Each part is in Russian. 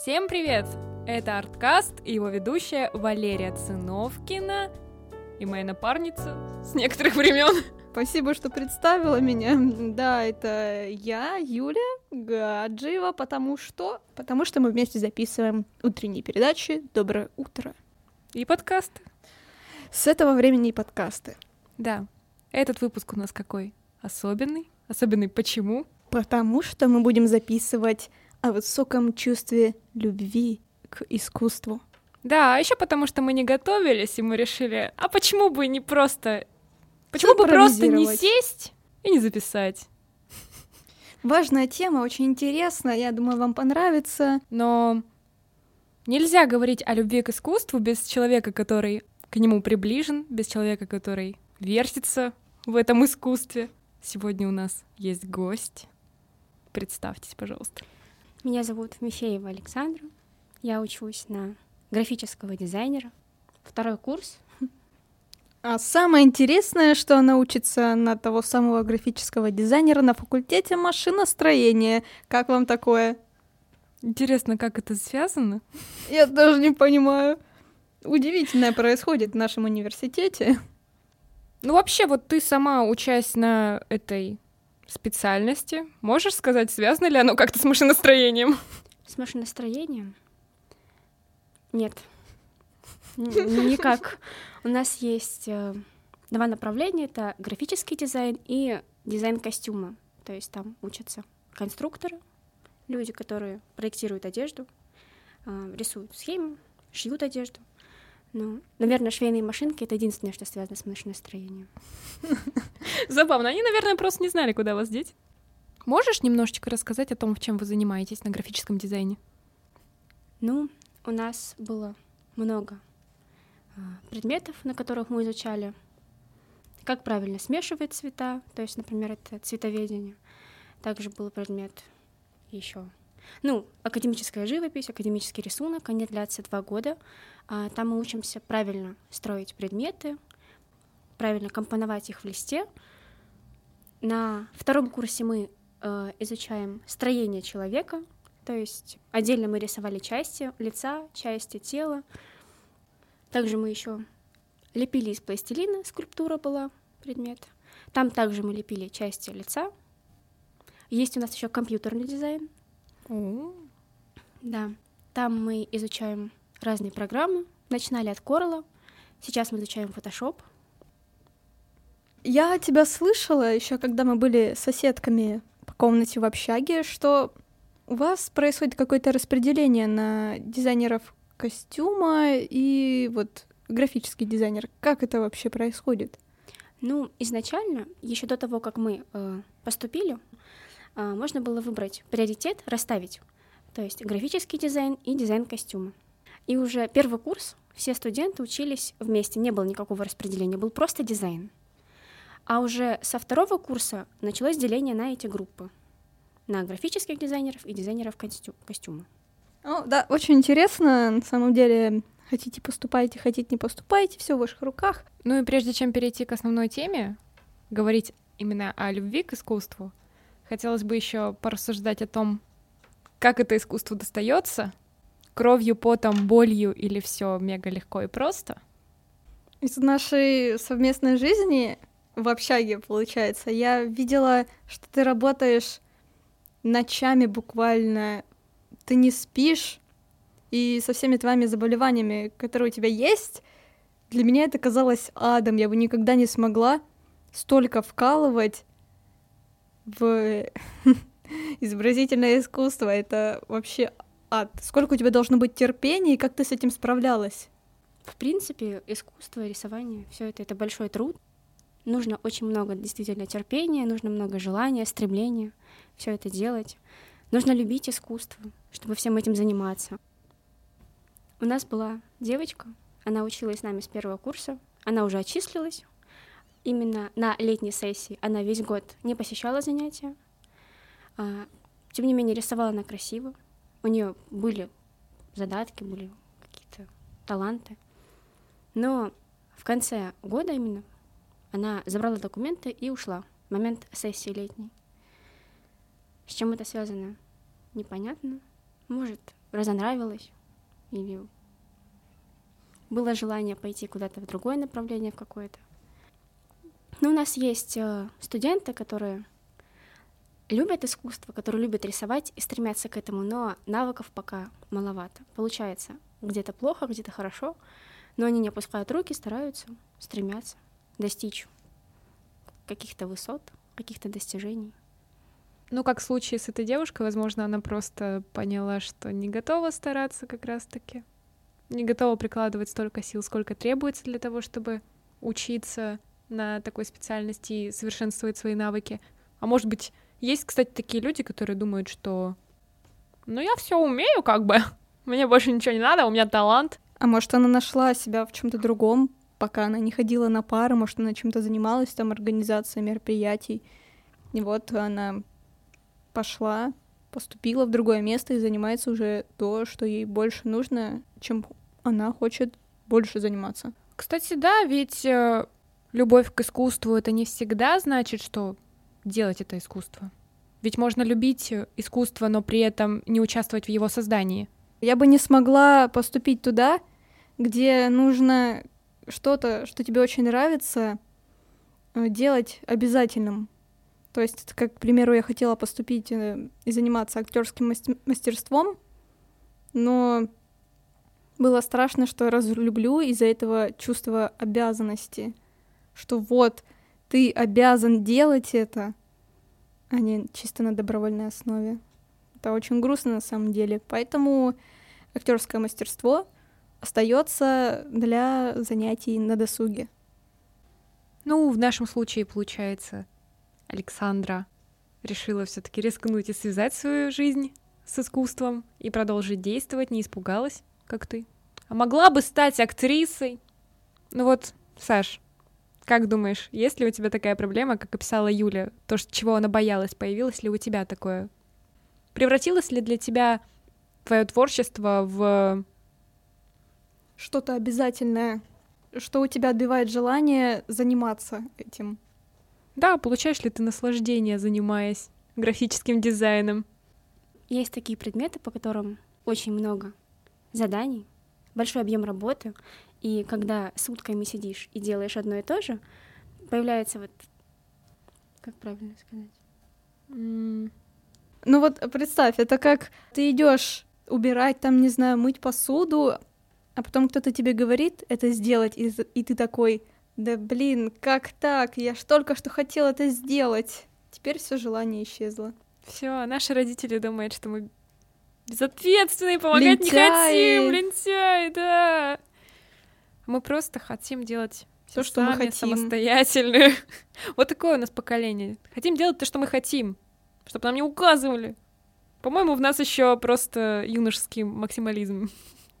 Всем привет! Это Арткаст и его ведущая Валерия Циновкина и моя напарница с некоторых времен. Спасибо, что представила меня. Да, это я, Юля Гаджиева, потому что... Потому что мы вместе записываем утренние передачи «Доброе утро». И подкасты. С этого времени и подкасты. Да. Этот выпуск у нас какой? Особенный? Особенный почему? Потому что мы будем записывать о высоком чувстве любви к искусству. Да, а еще потому что мы не готовились, и мы решили, а почему бы не просто... Почему бы просто не сесть и не записать? Важная тема, очень интересная, я думаю, вам понравится. Но нельзя говорить о любви к искусству без человека, который к нему приближен, без человека, который вертится в этом искусстве. Сегодня у нас есть гость. Представьтесь, пожалуйста. Меня зовут Мифеева Александра. Я учусь на графического дизайнера. Второй курс. А самое интересное, что она учится на того самого графического дизайнера на факультете машиностроения. Как вам такое? Интересно, как это связано? Я даже не понимаю. Удивительное происходит в нашем университете. Ну вообще, вот ты сама, учась на этой специальности. Можешь сказать, связано ли оно как-то с машиностроением? С машиностроением? Нет. Никак. У нас есть э, два направления. Это графический дизайн и дизайн костюма. То есть там учатся конструкторы, люди, которые проектируют одежду, э, рисуют схемы, шьют одежду. Ну, наверное, швейные машинки — это единственное, что связано с машиностроением. Забавно. Они, наверное, просто не знали, куда вас деть. Можешь немножечко рассказать о том, в чем вы занимаетесь на графическом дизайне? Ну, у нас было много а, предметов, на которых мы изучали, как правильно смешивать цвета, то есть, например, это цветоведение. Также был предмет еще ну, академическая живопись, академический рисунок, они длятся два года. А, там мы учимся правильно строить предметы, правильно компоновать их в листе. На втором курсе мы э, изучаем строение человека, то есть отдельно мы рисовали части лица, части тела. Также мы еще лепили из пластилина, скульптура была предмет. Там также мы лепили части лица. Есть у нас еще компьютерный дизайн, о. Да, там мы изучаем разные программы. Начинали от Corel, сейчас мы изучаем Photoshop. Я тебя слышала еще, когда мы были соседками по комнате в общаге, что у вас происходит какое-то распределение на дизайнеров костюма и вот графический дизайнер. Как это вообще происходит? Ну, изначально, еще до того, как мы э, поступили, а, можно было выбрать приоритет, расставить, то есть графический дизайн и дизайн костюма. И уже первый курс все студенты учились вместе, не было никакого распределения, был просто дизайн. А уже со второго курса началось деление на эти группы, на графических дизайнеров и дизайнеров костю- костюма. О, да, очень интересно, на самом деле, хотите поступайте, хотите не поступайте, все в ваших руках. Ну и прежде чем перейти к основной теме, говорить именно о любви к искусству, Хотелось бы еще порассуждать о том, как это искусство достается, кровью, потом, болью или все мега легко и просто. Из нашей совместной жизни в общаге, получается, я видела, что ты работаешь ночами буквально, ты не спишь, и со всеми твоими заболеваниями, которые у тебя есть, для меня это казалось адом. Я бы никогда не смогла столько вкалывать в изобразительное искусство. Это вообще ад. Сколько у тебя должно быть терпения, и как ты с этим справлялась? В принципе, искусство, рисование, все это это большой труд. Нужно очень много действительно терпения, нужно много желания, стремления все это делать. Нужно любить искусство, чтобы всем этим заниматься. У нас была девочка, она училась с нами с первого курса, она уже отчислилась, именно на летней сессии она весь год не посещала занятия. А, тем не менее, рисовала она красиво. У нее были задатки, были какие-то таланты. Но в конце года именно она забрала документы и ушла момент сессии летней. С чем это связано? Непонятно. Может, разонравилось, или было желание пойти куда-то в другое направление, в какое-то. Но у нас есть э, студенты, которые любят искусство, которые любят рисовать и стремятся к этому, но навыков пока маловато. Получается, где-то плохо, где-то хорошо, но они не опускают руки, стараются, стремятся достичь каких-то высот, каких-то достижений. Ну, как в случае с этой девушкой, возможно, она просто поняла, что не готова стараться как раз-таки, не готова прикладывать столько сил, сколько требуется для того, чтобы учиться на такой специальности и совершенствовать свои навыки. А может быть, есть, кстати, такие люди, которые думают, что ну я все умею, как бы, мне больше ничего не надо, у меня талант. А может, она нашла себя в чем-то другом, пока она не ходила на пары, может, она чем-то занималась, там, организацией мероприятий. И вот она пошла, поступила в другое место и занимается уже то, что ей больше нужно, чем она хочет больше заниматься. Кстати, да, ведь э, любовь к искусству это не всегда значит, что делать это искусство. Ведь можно любить искусство, но при этом не участвовать в его создании. Я бы не смогла поступить туда, где нужно что-то, что тебе очень нравится, э, делать обязательным. То есть, как, к примеру, я хотела поступить э, и заниматься актерским мастерством, но было страшно, что я разлюблю из-за этого чувства обязанности, что вот ты обязан делать это, а не чисто на добровольной основе. Это очень грустно на самом деле. Поэтому актерское мастерство остается для занятий на досуге. Ну, в нашем случае, получается, Александра решила все-таки рискнуть и связать свою жизнь с искусством и продолжить действовать, не испугалась, как ты. А могла бы стать актрисой. Ну вот, Саш, как думаешь, есть ли у тебя такая проблема, как описала Юля? То, чего она боялась, появилось ли у тебя такое? Превратилось ли для тебя твое творчество в что-то обязательное, что у тебя отбивает желание заниматься этим. Да, получаешь ли ты наслаждение, занимаясь графическим дизайном? Есть такие предметы, по которым очень много заданий, большой объем работы, и когда сутками сидишь и делаешь одно и то же, появляется вот... Как правильно сказать? Mm. Ну вот представь, это как ты идешь убирать там, не знаю, мыть посуду, а потом кто-то тебе говорит это сделать, и, и ты такой, да блин, как так? Я ж только что хотел это сделать. Теперь все желание исчезло. Все, наши родители думают, что мы безответственные, помогать лентяи. не хотим, лентяй, да. Мы просто хотим делать то, что мы хотим. самостоятельные. вот такое у нас поколение. Хотим делать то, что мы хотим, чтобы нам не указывали. По-моему, в нас еще просто юношеский максимализм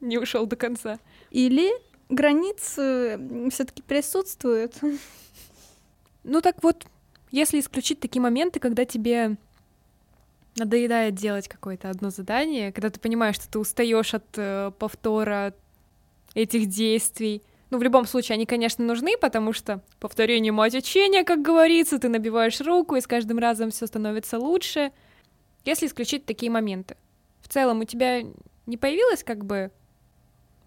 не ушел до конца. Или границы все-таки присутствуют. Ну так вот, если исключить такие моменты, когда тебе надоедает делать какое-то одно задание, когда ты понимаешь, что ты устаешь от э, повтора этих действий. Ну, в любом случае, они, конечно, нужны, потому что повторение мать учения, как говорится, ты набиваешь руку, и с каждым разом все становится лучше. Если исключить такие моменты. В целом, у тебя не появилось как бы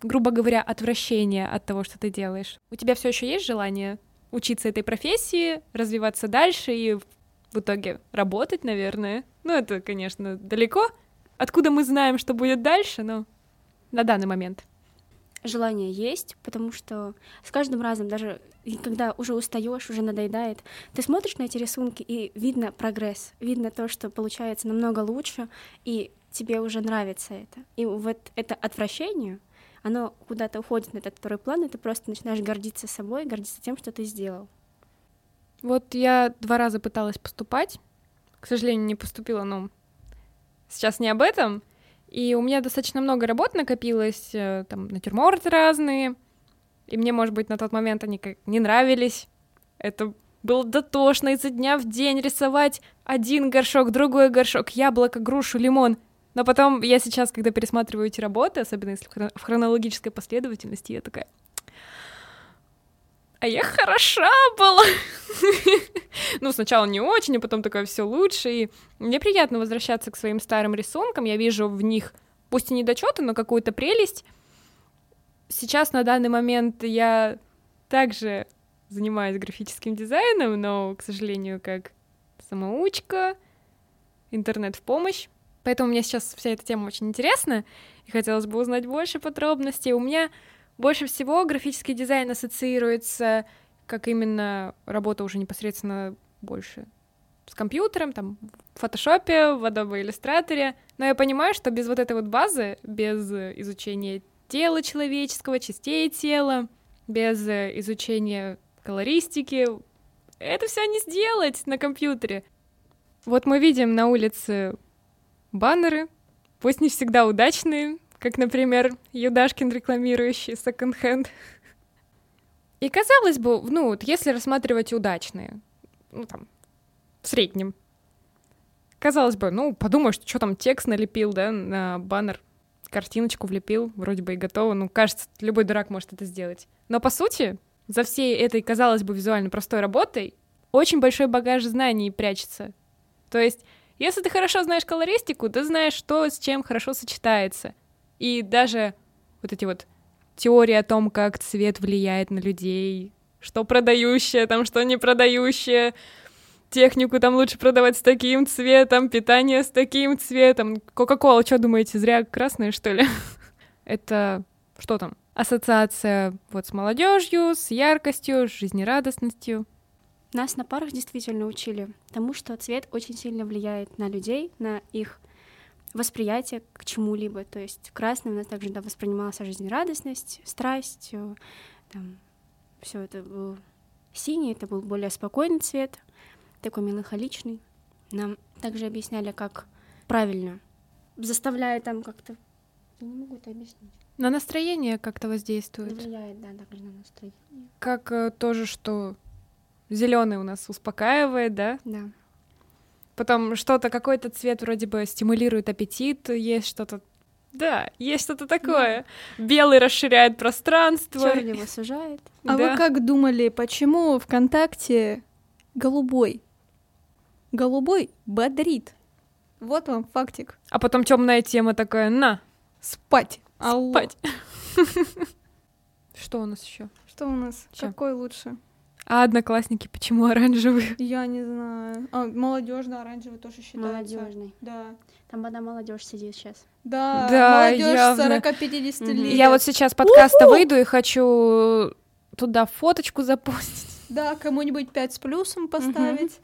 грубо говоря, отвращение от того, что ты делаешь. У тебя все еще есть желание учиться этой профессии, развиваться дальше и в итоге работать, наверное. Ну, это, конечно, далеко. Откуда мы знаем, что будет дальше, но на данный момент. Желание есть, потому что с каждым разом, даже когда уже устаешь, уже надоедает, ты смотришь на эти рисунки, и видно прогресс, видно то, что получается намного лучше, и тебе уже нравится это. И вот это отвращение — оно куда-то уходит на этот второй план, и ты просто начинаешь гордиться собой, гордиться тем, что ты сделал. Вот я два раза пыталась поступать, к сожалению, не поступила, но сейчас не об этом. И у меня достаточно много работ накопилось, э, там, натюрморты разные, и мне, может быть, на тот момент они как не нравились. Это было дотошно изо дня в день рисовать один горшок, другой горшок, яблоко, грушу, лимон — но потом я сейчас, когда пересматриваю эти работы, особенно если в хронологической последовательности, я такая... А я хороша была. ну, сначала не очень, а потом такое все лучше. И мне приятно возвращаться к своим старым рисункам. Я вижу в них пусть и недочеты, но какую-то прелесть. Сейчас на данный момент я также занимаюсь графическим дизайном, но, к сожалению, как самоучка, интернет в помощь. Поэтому мне сейчас вся эта тема очень интересна, и хотелось бы узнать больше подробностей. У меня больше всего графический дизайн ассоциируется как именно работа уже непосредственно больше с компьютером, там, в фотошопе, в Adobe Illustrator. Но я понимаю, что без вот этой вот базы, без изучения тела человеческого, частей тела, без изучения колористики, это все не сделать на компьютере. Вот мы видим на улице баннеры, пусть не всегда удачные, как, например, Юдашкин, рекламирующий секонд-хенд. И казалось бы, ну, вот если рассматривать удачные, ну, там, в среднем, казалось бы, ну, подумаешь, что там текст налепил, да, на баннер, картиночку влепил, вроде бы и готово, ну, кажется, любой дурак может это сделать. Но, по сути, за всей этой, казалось бы, визуально простой работой очень большой багаж знаний прячется. То есть, если ты хорошо знаешь колористику, ты знаешь, что с чем хорошо сочетается. И даже вот эти вот теории о том, как цвет влияет на людей, что продающее, там, что не продающее, технику там лучше продавать с таким цветом, питание с таким цветом. Кока-кола, что думаете, зря красная, что ли? Это что там? Ассоциация вот с молодежью, с яркостью, с жизнерадостностью. Нас на парах действительно учили тому, что цвет очень сильно влияет на людей, на их восприятие к чему-либо. То есть красный у нас также да, воспринималась жизнерадостность, страсть, э, там, все это был синий, это был более спокойный цвет, такой меланхоличный. Нам также объясняли, как правильно, заставляя там как-то... Я не могу это объяснить. На настроение как-то воздействует. Влияет, да, также на настроение. Как э, тоже, что зеленый у нас успокаивает, да? Да. Потом что-то, какой-то цвет вроде бы стимулирует аппетит, есть что-то да, есть что-то такое. Да. Белый расширяет пространство. Черный его сужает. А да. вы как думали, почему ВКонтакте голубой? Голубой бодрит. Вот вам фактик. А потом темная тема такая, на, спать. Алло. Спать. Что у нас еще? Что у нас? Какой лучше? А одноклассники почему оранжевые? Я не знаю. А, молодежный оранжевый тоже считается. Молодежный. Да. Там одна молодежь сидит сейчас. Да, да молодежь 40-50 угу. лет. Я вот сейчас подкаста выйду и хочу туда фоточку запустить. Да, кому-нибудь 5 с плюсом поставить.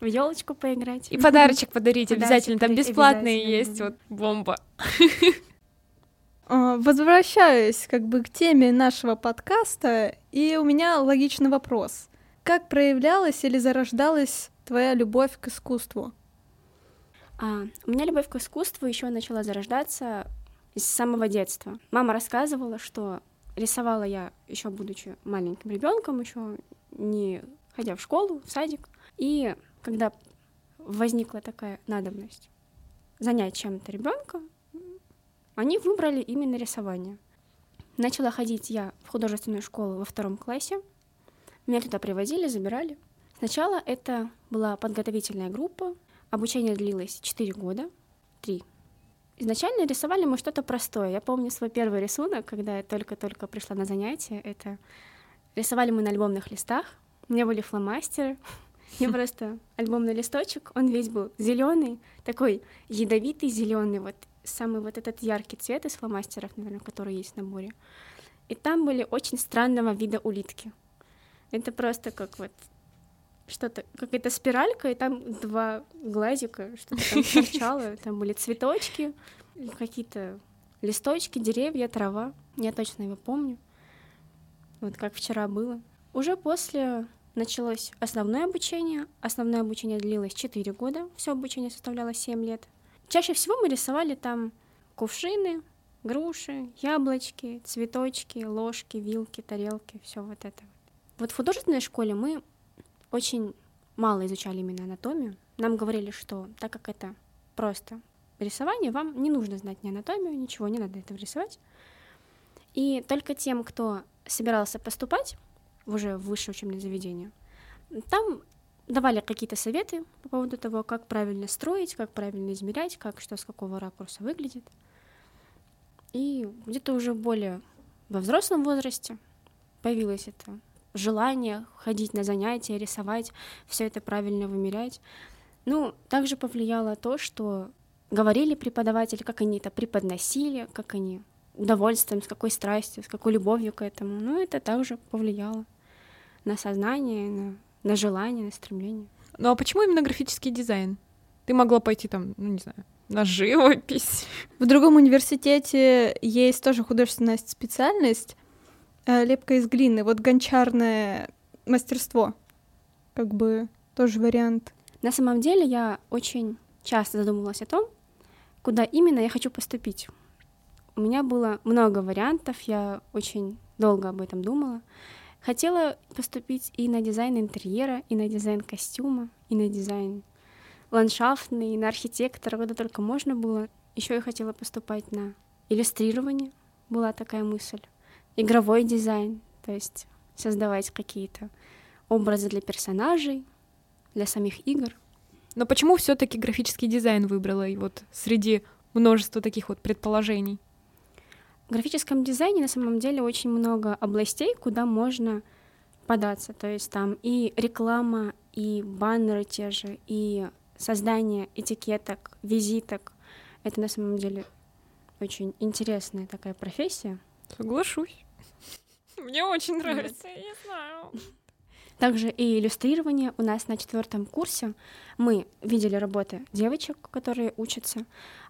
В елочку поиграть. И подарочек подарить обязательно. Там бесплатные есть. Вот бомба. А, возвращаюсь как бы к теме нашего подкаста, и у меня логичный вопрос. Как проявлялась или зарождалась твоя любовь к искусству? А, у меня любовь к искусству еще начала зарождаться с самого детства. Мама рассказывала, что рисовала я еще будучи маленьким ребенком, еще не ходя в школу, в садик. И когда возникла такая надобность занять чем-то ребенка, они выбрали именно рисование. Начала ходить я в художественную школу во втором классе. Меня туда привозили, забирали. Сначала это была подготовительная группа. Обучение длилось 4 года, 3. Изначально рисовали мы что-то простое. Я помню свой первый рисунок, когда я только-только пришла на занятия. Это рисовали мы на альбомных листах. У меня были фломастеры. Мне просто альбомный листочек, он весь был зеленый, такой ядовитый зеленый, вот самый вот этот яркий цвет из фломастеров, наверное, который есть в наборе. И там были очень странного вида улитки. Это просто как вот что-то, какая-то спиралька, и там два глазика, что-то там торчало, там были цветочки, какие-то листочки, деревья, трава. Я точно его помню. Вот как вчера было. Уже после началось основное обучение. Основное обучение длилось 4 года, все обучение составляло 7 лет. Чаще всего мы рисовали там кувшины, груши, яблочки, цветочки, ложки, вилки, тарелки, все вот это. Вот в художественной школе мы очень мало изучали именно анатомию. Нам говорили, что так как это просто рисование, вам не нужно знать ни анатомию, ничего, не надо этого рисовать. И только тем, кто собирался поступать в уже высшее учебное заведение, там давали какие-то советы по поводу того, как правильно строить, как правильно измерять, как что с какого ракурса выглядит. И где-то уже более во взрослом возрасте появилось это желание ходить на занятия, рисовать, все это правильно вымерять. Ну, также повлияло то, что говорили преподаватели, как они это преподносили, как они удовольствием, с какой страстью, с какой любовью к этому. Ну, это также повлияло на сознание, на, на желание, на стремление. Ну а почему именно графический дизайн? Ты могла пойти там, ну не знаю, на живопись. В другом университете есть тоже художественная специальность э, лепка из глины. Вот гончарное мастерство, как бы тоже вариант. На самом деле я очень часто задумывалась о том, куда именно я хочу поступить. У меня было много вариантов, я очень долго об этом думала. Хотела поступить и на дизайн интерьера, и на дизайн костюма, и на дизайн ландшафтный, и на архитектора, куда только можно было. Еще я хотела поступать на иллюстрирование, была такая мысль. Игровой дизайн, то есть создавать какие-то образы для персонажей, для самих игр. Но почему все-таки графический дизайн выбрала и вот среди множества таких вот предположений? В графическом дизайне на самом деле очень много областей, куда можно податься. То есть там и реклама, и баннеры те же, и создание этикеток, визиток. Это на самом деле очень интересная такая профессия. Соглашусь. Мне очень нравится, я знаю. Также и иллюстрирование. У нас на четвертом курсе мы видели работы девочек, которые учатся.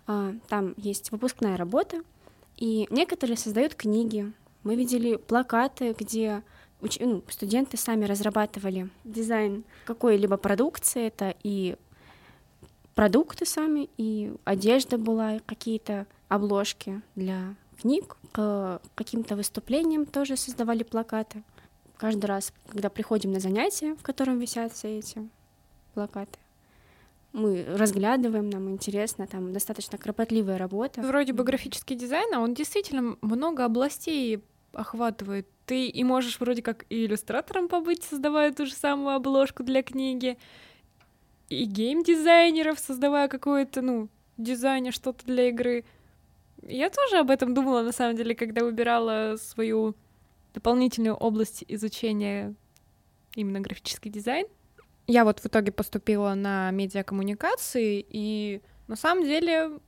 А, там есть выпускная работа, и некоторые создают книги. Мы видели плакаты, где уч... ну, студенты сами разрабатывали дизайн какой-либо продукции. Это и продукты сами, и одежда была, какие-то обложки для книг. К каким-то выступлениям тоже создавали плакаты. Каждый раз, когда приходим на занятия, в котором висят все эти плакаты, мы разглядываем, нам интересно, там достаточно кропотливая работа. Вроде бы графический дизайн, а он действительно много областей охватывает. Ты и можешь вроде как и иллюстратором побыть, создавая ту же самую обложку для книги, и гейм-дизайнеров, создавая какое-то, ну, дизайне что-то для игры. Я тоже об этом думала, на самом деле, когда выбирала свою дополнительную область изучения именно графический дизайн. Я вот в итоге поступила на медиакоммуникации, и на самом деле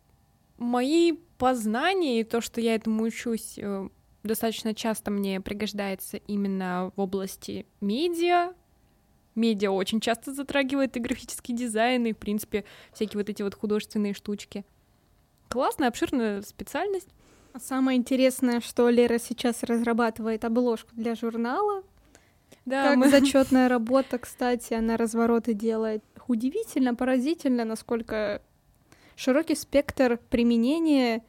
мои познания и то, что я этому учусь, э, достаточно часто мне пригождается именно в области медиа. Медиа очень часто затрагивает и графический дизайн, и, в принципе, всякие вот эти вот художественные штучки. Классная, обширная специальность. Самое интересное, что Лера сейчас разрабатывает обложку для журнала, да, как мы... зачетная работа, кстати, она развороты делает. Удивительно, поразительно, насколько широкий спектр применения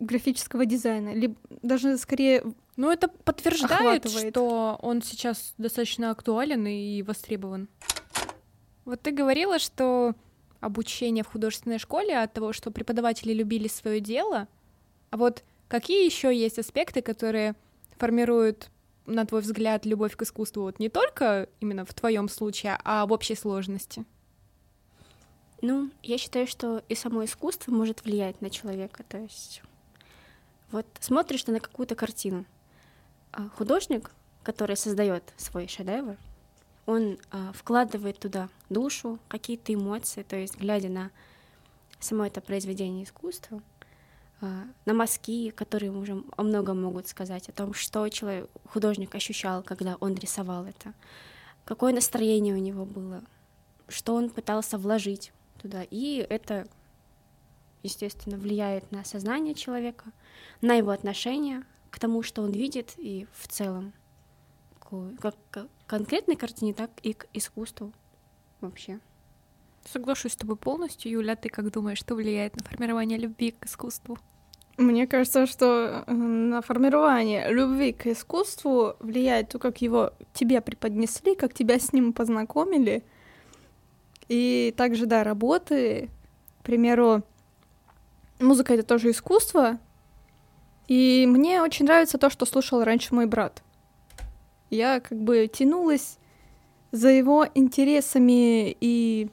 графического дизайна, либо даже скорее ну, это подтверждает, охватывает. что он сейчас достаточно актуален и востребован. Вот ты говорила, что обучение в художественной школе от того, что преподаватели любили свое дело, а вот какие еще есть аспекты, которые формируют на твой взгляд, любовь к искусству вот не только именно в твоем случае, а в общей сложности? Ну, я считаю, что и само искусство может влиять на человека. То есть вот смотришь ты на какую-то картину. А художник, который создает свой шедевр, он а, вкладывает туда душу, какие-то эмоции, то есть глядя на само это произведение искусства, на мазки, которые уже о многом могут сказать, о том, что человек, художник ощущал, когда он рисовал это, какое настроение у него было, что он пытался вложить туда. И это, естественно, влияет на сознание человека, на его отношение к тому, что он видит, и в целом, как к конкретной картине, так и к искусству вообще. Соглашусь с тобой полностью, Юля. Ты как думаешь, что влияет на формирование любви к искусству? Мне кажется, что э, на формирование любви к искусству влияет то, как его тебе преподнесли, как тебя с ним познакомили. И также, да, работы. К примеру, музыка — это тоже искусство. И мне очень нравится то, что слушал раньше мой брат. Я как бы тянулась за его интересами и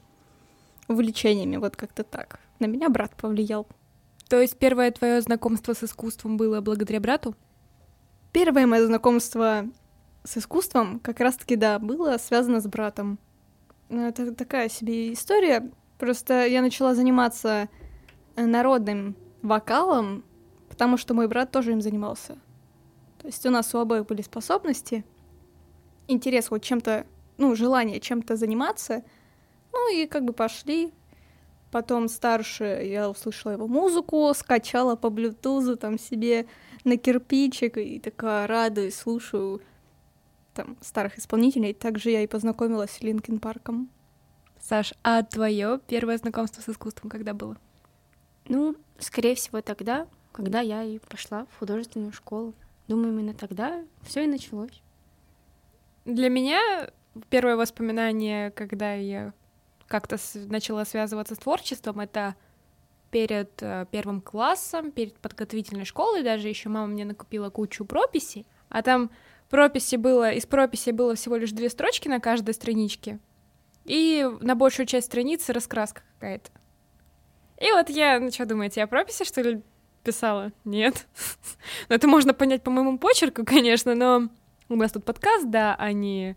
увлечениями, вот как-то так. На меня брат повлиял. То есть первое твое знакомство с искусством было благодаря брату? Первое мое знакомство с искусством как раз-таки, да, было связано с братом. Ну, Это такая себе история. Просто я начала заниматься э, народным вокалом, потому что мой брат тоже им занимался. То есть у нас у обоих были способности, интерес вот чем-то, ну, желание чем-то заниматься. Ну и как бы пошли. Потом старше я услышала его музыку, скачала по блютузу там себе на кирпичик и такая радуюсь, слушаю там старых исполнителей. Также я и познакомилась с Линкин Парком. Саш, а твое первое знакомство с искусством когда было? Ну, скорее всего, тогда, когда я и пошла в художественную школу. Думаю, именно тогда все и началось. Для меня первое воспоминание, когда я как-то начала связываться с творчеством, это перед э, первым классом, перед подготовительной школой, даже еще мама мне накупила кучу прописей, а там прописи было, из прописи было всего лишь две строчки на каждой страничке, и на большую часть страницы раскраска какая-то. И вот я, ну что думаете, я прописи, что ли, писала? Нет. Ну, это можно понять по моему почерку, конечно, но у нас тут подкаст, да, а не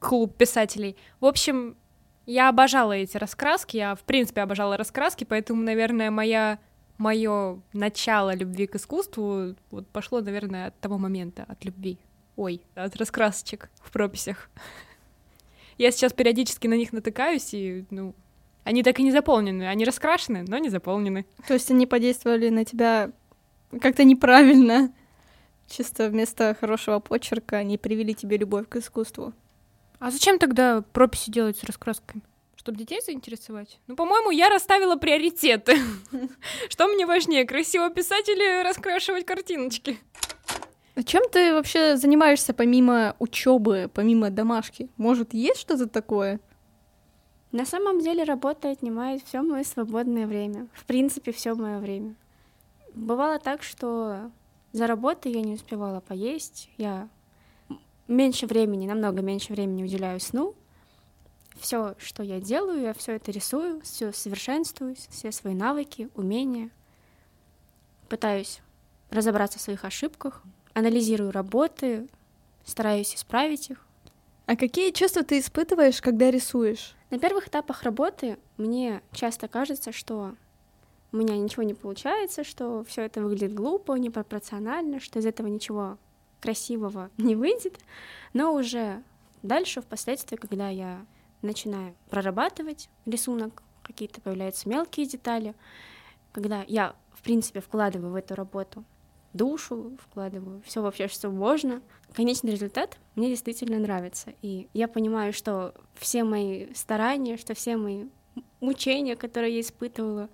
клуб писателей. В общем, я обожала эти раскраски, я, в принципе, обожала раскраски, поэтому, наверное, моя мое начало любви к искусству вот пошло, наверное, от того момента, от любви. Ой, от раскрасочек в прописях. Я сейчас периодически на них натыкаюсь, и, ну, они так и не заполнены. Они раскрашены, но не заполнены. То есть они подействовали на тебя как-то неправильно. Чисто вместо хорошего почерка они привели тебе любовь к искусству. А зачем тогда прописи делать с раскрасками? Чтобы детей заинтересовать? Ну, по-моему, я расставила приоритеты. Что мне важнее, красиво писать или раскрашивать картиночки? А чем ты вообще занимаешься помимо учебы, помимо домашки? Может, есть что-то такое? На самом деле работа отнимает все мое свободное время. В принципе, все мое время. Бывало так, что за работой я не успевала поесть, я меньше времени, намного меньше времени уделяю сну. Все, что я делаю, я все это рисую, все совершенствуюсь, все свои навыки, умения. Пытаюсь разобраться в своих ошибках, анализирую работы, стараюсь исправить их. А какие чувства ты испытываешь, когда рисуешь? На первых этапах работы мне часто кажется, что у меня ничего не получается, что все это выглядит глупо, непропорционально, что из этого ничего красивого не выйдет. Но уже дальше, впоследствии, когда я начинаю прорабатывать рисунок, какие-то появляются мелкие детали, когда я, в принципе, вкладываю в эту работу душу, вкладываю все вообще, что можно. Конечный результат мне действительно нравится. И я понимаю, что все мои старания, что все мои мучения, которые я испытывала,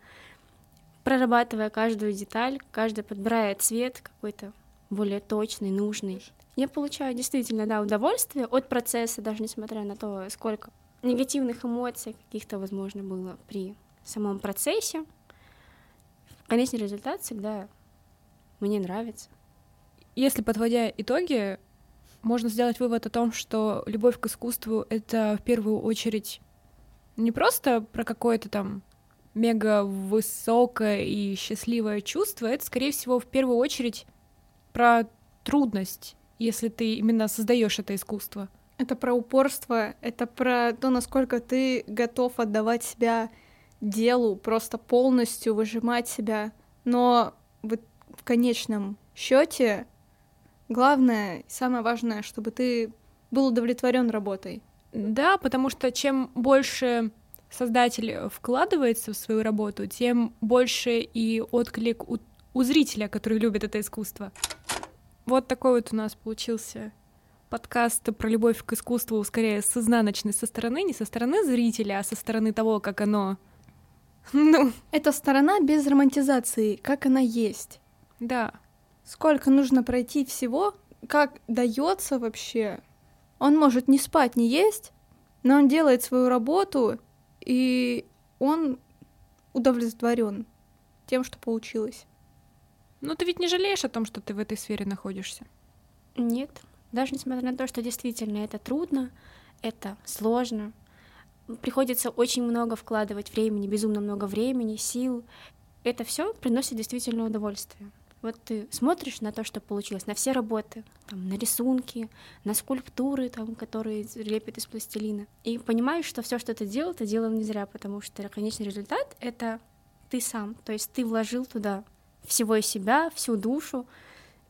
прорабатывая каждую деталь, каждый подбирая цвет какой-то более точный, нужный, я получаю действительно, да, удовольствие от процесса, даже несмотря на то, сколько негативных эмоций каких-то, возможно, было при самом процессе. Конечный результат всегда мне нравится. Если, подводя итоги, можно сделать вывод о том, что любовь к искусству — это в первую очередь не просто про какое-то там мега высокое и счастливое чувство, это, скорее всего, в первую очередь про трудность, если ты именно создаешь это искусство. Это про упорство, это про то, насколько ты готов отдавать себя делу, просто полностью выжимать себя. Но в, конечном счете главное и самое важное, чтобы ты был удовлетворен работой. Да, потому что чем больше создатель вкладывается в свою работу, тем больше и отклик у, у зрителя, который любит это искусство. Вот такой вот у нас получился подкаст про любовь к искусству, скорее с изнаночной со стороны, не со стороны зрителя, а со стороны того, как оно... Ну, Это сторона без романтизации, как она есть. да. Сколько нужно пройти всего, как дается вообще. Он может не спать, не есть, но он делает свою работу, и он удовлетворен тем, что получилось. Но ты ведь не жалеешь о том, что ты в этой сфере находишься. Нет, даже несмотря на то, что действительно это трудно, это сложно, приходится очень много вкладывать времени, безумно много времени, сил. это все приносит действительно удовольствие. Вот ты смотришь на то, что получилось, на все работы, там, на рисунки, на скульптуры, там, которые лепят из пластилина, и понимаешь, что все, что ты делал, ты делал не зря, потому что конечный результат — это ты сам, то есть ты вложил туда всего из себя, всю душу,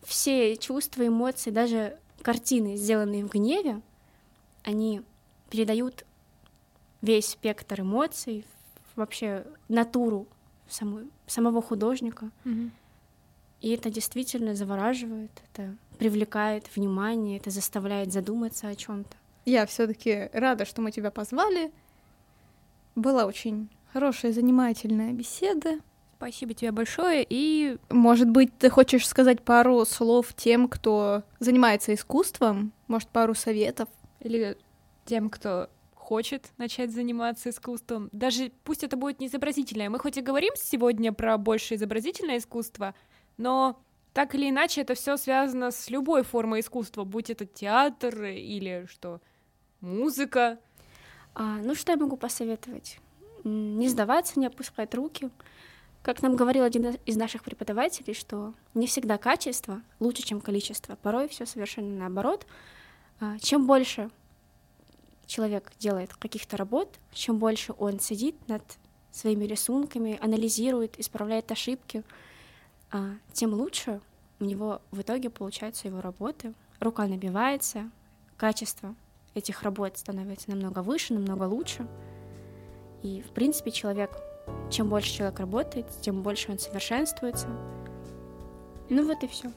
все чувства, эмоции, даже картины, сделанные в гневе, они передают весь спектр эмоций, вообще натуру саму, самого художника. Мгм. И это действительно завораживает, это привлекает внимание, это заставляет задуматься о чем-то. Я все-таки рада, что мы тебя позвали. Была очень хорошая, занимательная беседа. Спасибо тебе большое. И Может быть, ты хочешь сказать пару слов тем, кто занимается искусством? Может, пару советов? или тем, кто хочет начать заниматься искусством. Даже пусть это будет не изобразительное. Мы хоть и говорим сегодня про больше изобразительное искусство, но так или иначе это все связано с любой формой искусства, будь это театр или что, музыка. А, ну, что я могу посоветовать? Не сдаваться, не опускать руки. Как нам говорил один из наших преподавателей, что не всегда качество лучше, чем количество. Порой все совершенно наоборот. А, Чем больше человек делает каких-то работ, чем больше он сидит над своими рисунками, анализирует, исправляет ошибки, а, тем лучше у него в итоге получаются его работы. Рука набивается, качество этих работ становится намного выше, намного лучше. И, в принципе, человек, чем больше человек работает, тем больше он совершенствуется. Ну вот и все.